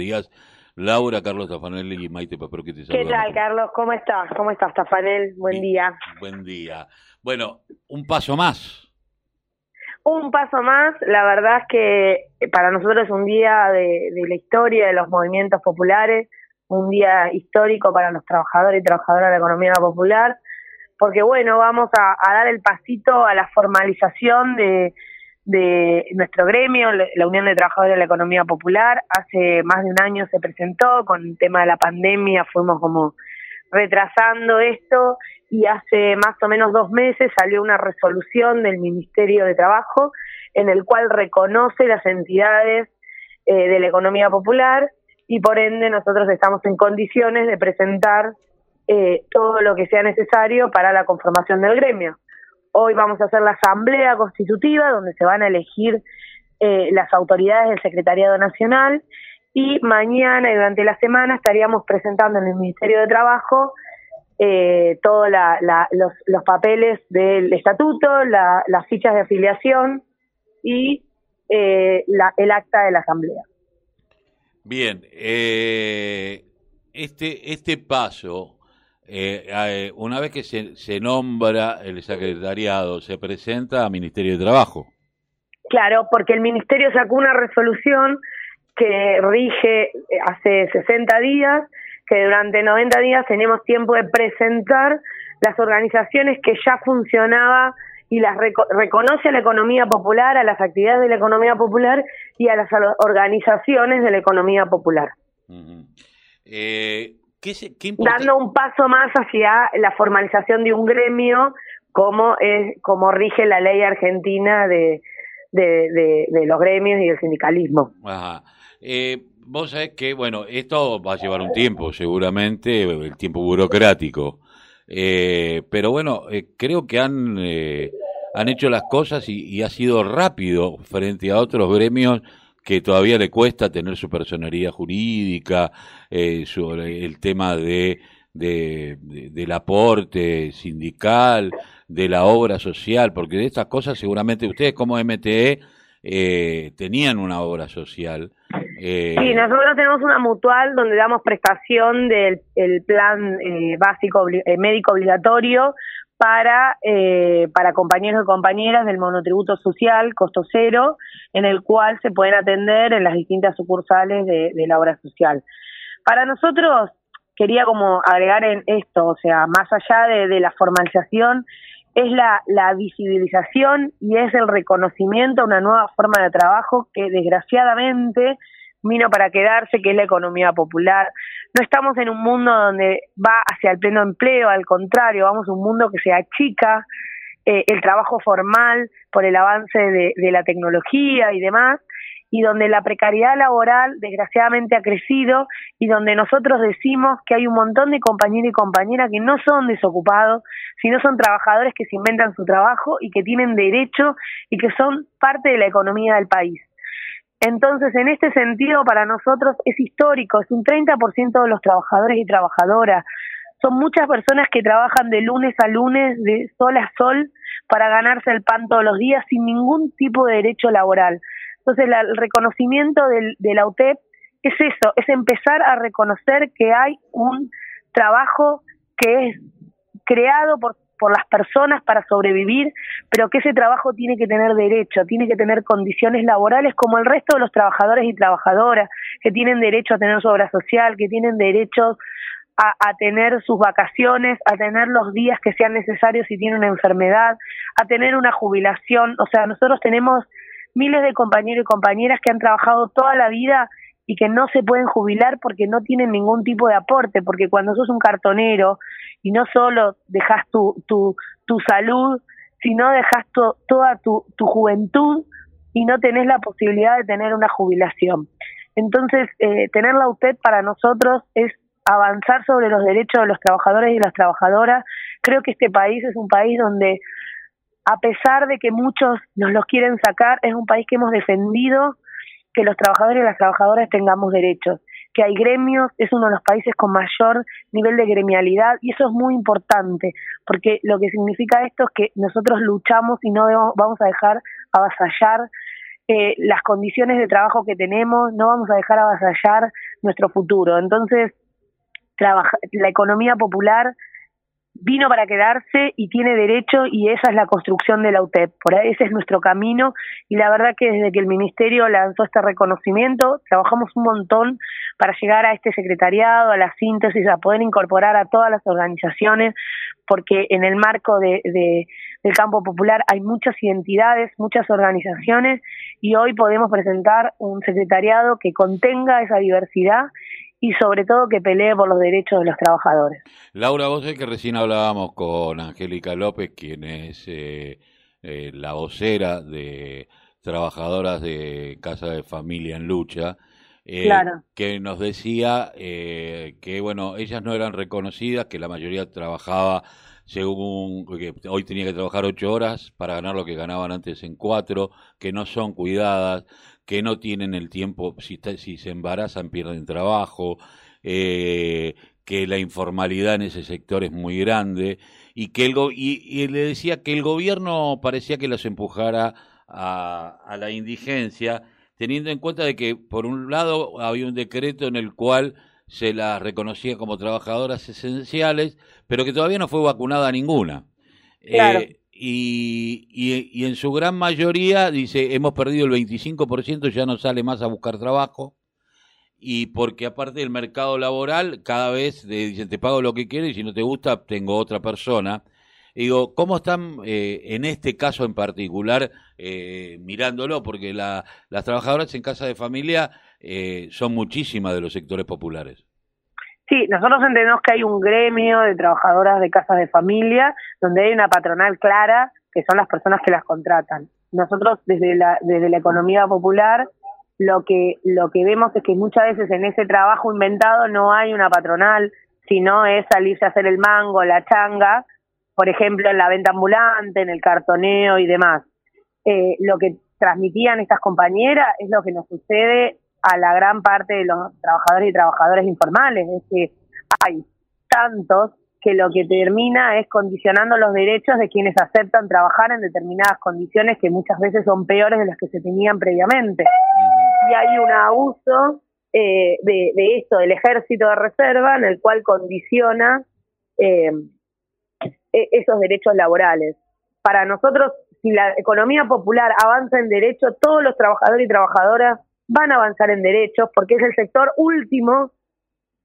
días. Laura, Carlos Tafanel y Maite Paprocki te ¿Qué tal, Carlos? ¿Cómo estás? ¿Cómo estás, Tafanel? Buen día. Buen día. Bueno, un paso más. Un paso más, la verdad es que para nosotros es un día de, la historia de los movimientos populares, un día histórico para los trabajadores y trabajadoras de la economía popular, porque bueno, vamos a dar el pasito a la formalización de, de nuestro gremio, la Unión de Trabajadores de la Economía Popular. Hace más de un año se presentó con el tema de la pandemia, fuimos como retrasando esto y hace más o menos dos meses salió una resolución del Ministerio de Trabajo en el cual reconoce las entidades eh, de la economía popular y por ende nosotros estamos en condiciones de presentar eh, todo lo que sea necesario para la conformación del gremio. Hoy vamos a hacer la asamblea constitutiva donde se van a elegir eh, las autoridades del Secretariado Nacional y mañana y durante la semana estaríamos presentando en el Ministerio de Trabajo eh, todos los, papeles del estatuto, las fichas de afiliación y eh, el acta de la asamblea. Bien, eh, este, este paso eh, eh, una vez que se, se, nombra el secretariado, se presenta al Ministerio de Trabajo. Claro, porque el Ministerio sacó una resolución que rige eh, hace 60 días, que durante 90 días tenemos tiempo de presentar las organizaciones que ya funcionaba y las reconoce a la economía popular, a las actividades de la economía popular y a las organizaciones de la economía popular. eh, dando un paso más hacia la formalización de un gremio como es como rige la ley argentina de, de, los gremios y el sindicalismo. Ajá. Eh, vos sabés que, bueno, esto va a llevar un tiempo, seguramente, el tiempo burocrático. Eh, pero bueno, eh, creo que han, eh, han hecho las cosas y, y, ha sido rápido frente a otros gremios que todavía le cuesta tener su personería jurídica, eh, sobre el tema de, de, del aporte sindical, de la obra social, porque de estas cosas seguramente ustedes como MTE eh, tenían una obra social. Eh, sí, nosotros tenemos una mutual donde damos prestación del el plan eh, básico eh, médico obligatorio para, eh, para compañeros y compañeras del monotributo social, costo cero, en el cual se pueden atender en las distintas sucursales de, la obra social. Para nosotros, quería como agregar en esto, o sea, más allá de, la formalización, es la, la, visibilización y es el reconocimiento a una nueva forma de trabajo que desgraciadamente vino para quedarse, que es la economía popular. No estamos en un mundo donde va hacia el pleno empleo, al contrario, vamos a un mundo que se achica eh, el trabajo formal por el avance de, de la tecnología y demás, y donde la precariedad laboral desgraciadamente ha crecido y donde nosotros decimos que hay un montón de compañeros y compañeras que no son desocupados, sino son trabajadores que se inventan su trabajo y que tienen derecho y que son parte de la economía del país. Entonces, en este sentido, para nosotros es histórico, es un 30% de los trabajadores y trabajadoras. Son muchas personas que trabajan de lunes a lunes, de sol a sol, para ganarse el pan todos los días sin ningún tipo de derecho laboral. Entonces, el reconocimiento del, de la UTEP es eso, es empezar a reconocer que hay un trabajo que es creado por por las personas para sobrevivir, pero que ese trabajo tiene que tener derecho, tiene que tener condiciones laborales como el resto de los trabajadores y trabajadoras, que tienen derecho a tener su obra social, que tienen derecho a, a, tener sus vacaciones, a tener los días que sean necesarios si tienen una enfermedad, a tener una jubilación. O sea, nosotros tenemos miles de compañeros y compañeras que han trabajado toda la vida y que no se pueden jubilar porque no tienen ningún tipo de aporte, porque cuando sos un cartonero y no solo dejas tu, tu, tu salud, sino dejas toda tu, tu juventud y no tenés la posibilidad de tener una jubilación. Entonces, eh, tener la UTED para nosotros es avanzar sobre los derechos de los trabajadores y las trabajadoras. Creo que este país es un país donde, a pesar de que muchos nos los quieren sacar, es un país que hemos defendido que los trabajadores y las trabajadoras tengamos derechos que hay gremios, es uno de los países con mayor nivel de gremialidad y eso es muy importante, porque lo que significa esto es que nosotros luchamos y no vamos a dejar avasallar eh, las condiciones de trabajo que tenemos, no vamos a dejar avasallar nuestro futuro. Entonces, la economía popular vino para quedarse y tiene derecho y esa es la construcción de la UTEP. Por ahí ese es nuestro camino y la verdad que desde que el ministerio lanzó este reconocimiento trabajamos un montón para llegar a este secretariado, a la síntesis, a poder incorporar a todas las organizaciones porque en el marco de, del campo popular hay muchas identidades, muchas organizaciones y hoy podemos presentar un secretariado que contenga esa diversidad y sobre todo que pelee por los derechos de los trabajadores. Laura, vos es que recién hablábamos con Angélica López, quien es eh, eh, la vocera de trabajadoras de Casa de Familia en Lucha, eh, que nos decía que, bueno, ellas no eran reconocidas, que la mayoría trabajaba según que hoy tenía que trabajar ocho horas para ganar lo que ganaban antes en cuatro, que no son cuidadas, que no tienen el tiempo, si, si se embarazan pierden trabajo, eh, que la informalidad en ese sector es muy grande y que el y, le decía que el gobierno parecía que los empujara a, a, la indigencia, teniendo en cuenta de que por un lado había un decreto en el cual se las reconocía como trabajadoras esenciales, pero que todavía no fue vacunada ninguna. Eh, y, y, en su gran mayoría dice, hemos perdido el 25%, ya no sale más a buscar trabajo, y porque aparte del mercado laboral, cada vez dicen, te pago lo que quieres y si no te gusta, tengo otra persona. digo, ¿cómo están eh, en este caso en particular eh, mirándolo? Porque la, las trabajadoras en casa de familia eh, son muchísimas de los sectores populares. Sí, nosotros entendemos que hay un gremio de trabajadoras de casas de familia donde hay una patronal clara que son las personas que las contratan. Nosotros desde la desde la economía popular lo que lo que vemos es que muchas veces en ese trabajo inventado no hay una patronal, sino es salirse a hacer el mango, la changa, por ejemplo en la venta ambulante, en el cartoneo y demás. Eh, lo que transmitían estas compañeras es lo que nos sucede a la gran parte de los trabajadores y trabajadoras informales. Es que hay tantos que lo que termina es condicionando los derechos de quienes aceptan trabajar en determinadas condiciones que muchas veces son peores de las que se tenían previamente. Y hay un abuso eh, de, esto del ejército de reserva en el cual condiciona eh, e-, esos derechos laborales. Para nosotros, si la economía popular avanza en derecho, todos los trabajadores y trabajadoras van a avanzar en derechos porque es el sector último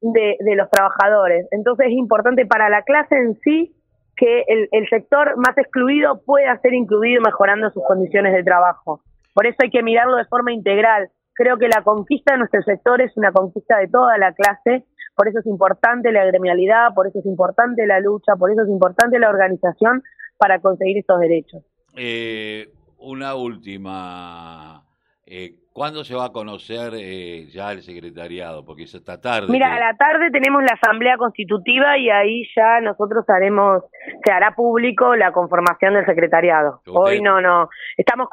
de, los trabajadores. Entonces es importante para la clase en sí que el, sector más excluido pueda ser incluido mejorando sus condiciones de trabajo. Por eso hay que mirarlo de forma integral. Creo que la conquista de nuestro sector es una conquista de toda la clase, por eso es importante la gremialidad, por eso es importante la lucha, por eso es importante la organización para conseguir estos derechos. Eh, una última. Eh, ¿Cuándo se va a conocer eh, ya el secretariado? Porque es esta tarde. Mira, a la tarde tenemos la asamblea constitutiva y ahí ya nosotros haremos, se hará público la conformación del secretariado. Hoy no, no, estamos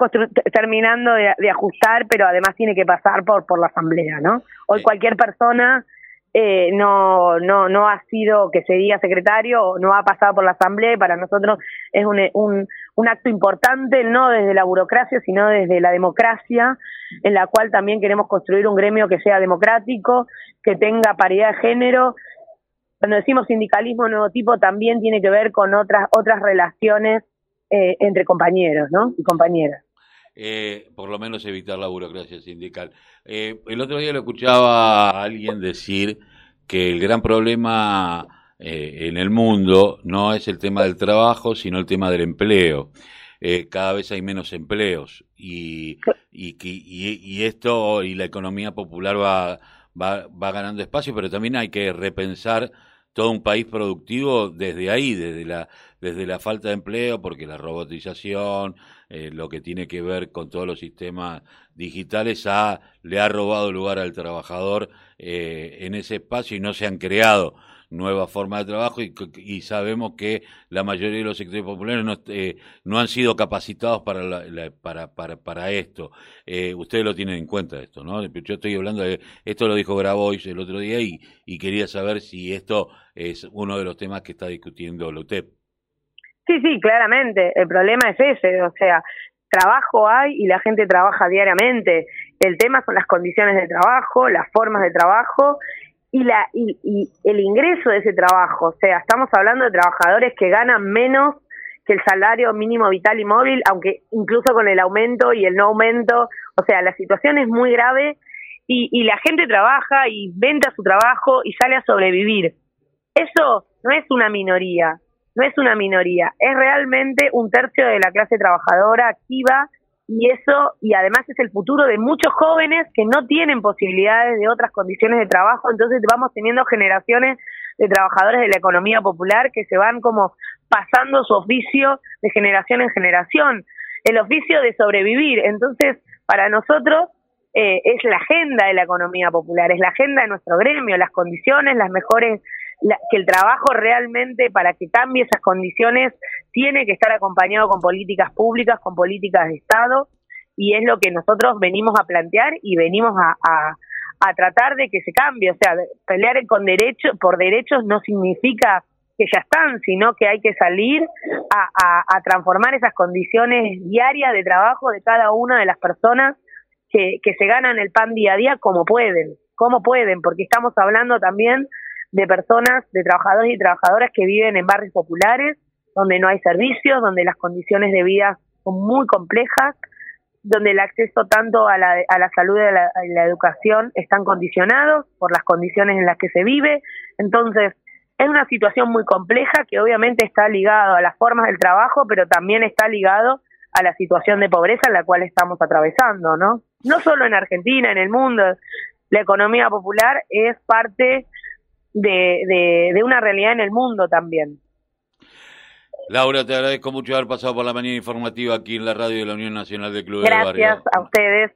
terminando de, ajustar, pero además tiene que pasar por, por la asamblea, ¿no? Hoy cualquier persona eh, no, no, no ha sido que se diga secretario, no ha pasado por la asamblea y para nosotros es un, un, un acto importante, no desde la burocracia, sino desde la democracia, en la cual también queremos construir un gremio que sea democrático, que tenga paridad de género. Cuando decimos sindicalismo nuevo tipo, también tiene que ver con otras, otras relaciones eh, entre compañeros ¿no? y compañeras. Eh, por lo menos evitar la burocracia sindical. Eh, el otro día lo escuchaba a alguien decir que el gran problema eh, en el mundo no es el tema del trabajo, sino el tema del empleo. cada vez hay menos empleos y, y, y, esto y la economía popular va, va, va ganando espacio, pero también hay que repensar todo un país productivo desde ahí, desde la, desde la falta de empleo, porque la robotización, eh, lo que tiene que ver con todos los sistemas digitales, ha, le ha robado lugar al trabajador eh, en ese espacio y no se han creado nuevas formas de trabajo y, y, sabemos que la mayoría de los sectores populares no, eh, no han sido capacitados para, para, para, para, esto. Eh, ustedes lo tienen en cuenta esto, ¿no? Yo estoy hablando de, esto lo dijo Grabois el otro día y, y quería saber si esto es uno de los temas que está discutiendo la UTEP. Sí, sí, claramente. El problema es ese, o sea, trabajo hay y la gente trabaja diariamente. El tema son las condiciones de trabajo, las formas de trabajo y, la, y, y el ingreso de ese trabajo. O sea, estamos hablando de trabajadores que ganan menos que el salario mínimo vital y móvil, aunque incluso con el aumento y el no aumento, o sea, la situación es muy grave y, y la gente trabaja y venta su trabajo y sale a sobrevivir. Eso no es una minoría, no es una minoría, es realmente un tercio de la clase trabajadora activa y eso, y además es el futuro de muchos jóvenes que no tienen posibilidades de otras condiciones de trabajo, entonces vamos teniendo generaciones de trabajadores de la economía popular que se van como pasando su oficio de generación en generación, el oficio de sobrevivir. Entonces, para nosotros eh, es la agenda de la economía popular, es la agenda de nuestro gremio, las condiciones, las mejores que el trabajo realmente para que cambie esas condiciones tiene que estar acompañado con políticas públicas, con políticas de Estado y es lo que nosotros venimos a plantear y venimos a, a, tratar de que se cambie. O sea, pelear con derecho, por derechos no significa que ya están, sino que hay que salir a, a, transformar esas condiciones diarias de trabajo de cada una de las personas que, que se ganan el pan día a día como pueden, como pueden, porque estamos hablando también de personas, de trabajadores y trabajadoras que viven en barrios populares, donde no hay servicios, donde las condiciones de vida son muy complejas, donde el acceso tanto a la, a la salud y la, a la educación están condicionados por las condiciones en las que se vive. Entonces, es una situación muy compleja que obviamente está ligado a las formas del trabajo, pero también está ligado a la situación de pobreza en la cual estamos atravesando, ¿no? No solo en Argentina, en el mundo. La economía popular es parte de, de, una realidad en el mundo también. Laura, te agradezco mucho haber pasado por la mañana informativa aquí en la radio de la Unión Nacional de Clubes de Barrio. A ustedes.